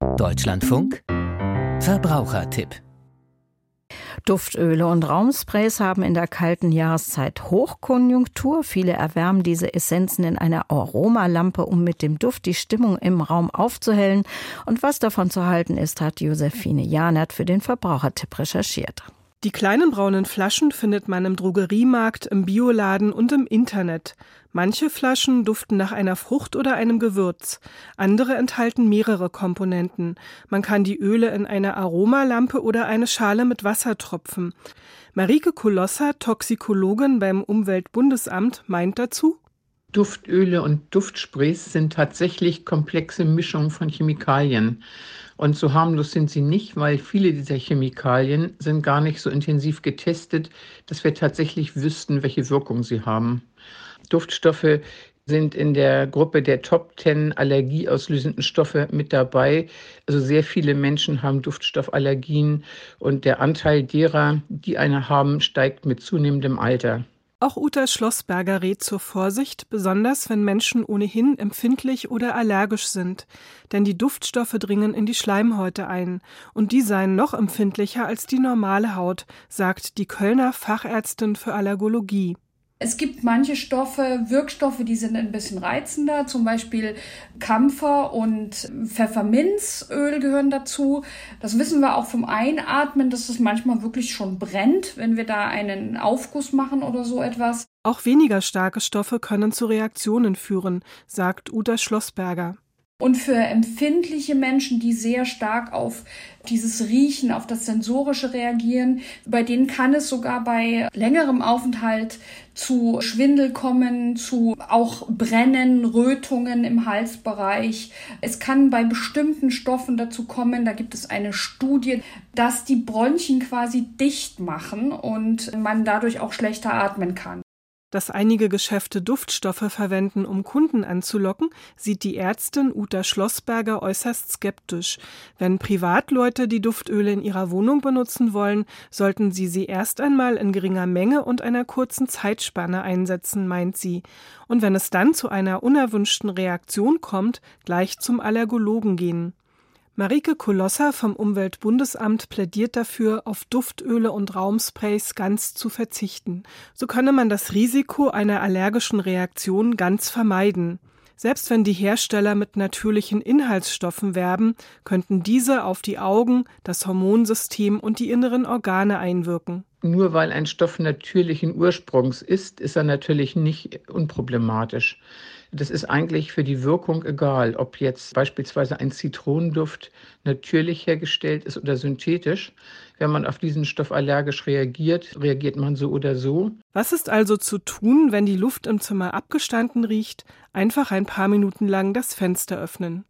Deutschlandfunk Verbrauchertipp Duftöle und Raumsprays haben in der kalten Jahreszeit Hochkonjunktur. Viele erwärmen diese Essenzen in einer Aromalampe, um mit dem Duft die Stimmung im Raum aufzuhellen. Und was davon zu halten ist, hat Josephine Janert für den Verbrauchertipp recherchiert. Die kleinen braunen Flaschen findet man im Drogeriemarkt, im Bioladen und im Internet. Manche Flaschen duften nach einer Frucht oder einem Gewürz. Andere enthalten mehrere Komponenten. Man kann die Öle in eine Aromalampe oder eine Schale mit Wasser tropfen. Marike Kolossa, Toxikologin beim Umweltbundesamt, meint dazu, Duftöle und Duftsprays sind tatsächlich komplexe Mischungen von Chemikalien. Und so harmlos sind sie nicht, weil viele dieser Chemikalien sind gar nicht so intensiv getestet, dass wir tatsächlich wüssten, welche Wirkung sie haben. Duftstoffe sind in der Gruppe der Top 10 allergieauslösenden Stoffe mit dabei. Also sehr viele Menschen haben Duftstoffallergien und der Anteil derer, die eine haben, steigt mit zunehmendem Alter. Auch Uta Schlossberger rät zur Vorsicht, besonders wenn Menschen ohnehin empfindlich oder allergisch sind. Denn die Duftstoffe dringen in die Schleimhäute ein. Und die seien noch empfindlicher als die normale Haut, sagt die Kölner Fachärztin für Allergologie. Es gibt manche Stoffe, Wirkstoffe, die sind ein bisschen reizender, zum Beispiel Kampfer und Pfefferminzöl gehören dazu. Das wissen wir auch vom Einatmen, dass es manchmal wirklich schon brennt, wenn wir da einen Aufguss machen oder so etwas. Auch weniger starke Stoffe können zu Reaktionen führen, sagt Uta Schlossberger. Und für empfindliche Menschen, die sehr stark auf dieses Riechen, auf das Sensorische reagieren, bei denen kann es sogar bei längerem Aufenthalt zu Schwindel kommen, zu auch Brennen, Rötungen im Halsbereich. Es kann bei bestimmten Stoffen dazu kommen, da gibt es eine Studie, dass die Bronchien quasi dicht machen und man dadurch auch schlechter atmen kann. Dass einige Geschäfte Duftstoffe verwenden, um Kunden anzulocken, sieht die Ärztin Uta Schlossberger äußerst skeptisch. Wenn Privatleute die Duftöle in ihrer Wohnung benutzen wollen, sollten sie sie erst einmal in geringer Menge und einer kurzen Zeitspanne einsetzen, meint sie. Und wenn es dann zu einer unerwünschten Reaktion kommt, gleich zum Allergologen gehen. Marike Kolossa vom Umweltbundesamt plädiert dafür, auf Duftöle und Raumsprays ganz zu verzichten. So könne man das Risiko einer allergischen Reaktion ganz vermeiden. Selbst wenn die Hersteller mit natürlichen Inhaltsstoffen werben, könnten diese auf die Augen, das Hormonsystem und die inneren Organe einwirken. Nur weil ein Stoff natürlichen Ursprungs ist, ist er natürlich nicht unproblematisch. Das ist eigentlich für die Wirkung egal, ob jetzt beispielsweise ein Zitronenduft natürlich hergestellt ist oder synthetisch. Wenn man auf diesen Stoff allergisch reagiert, reagiert man so oder so. Was ist also zu tun, wenn die Luft im Zimmer abgestanden riecht? Einfach ein paar Minuten lang das Fenster öffnen.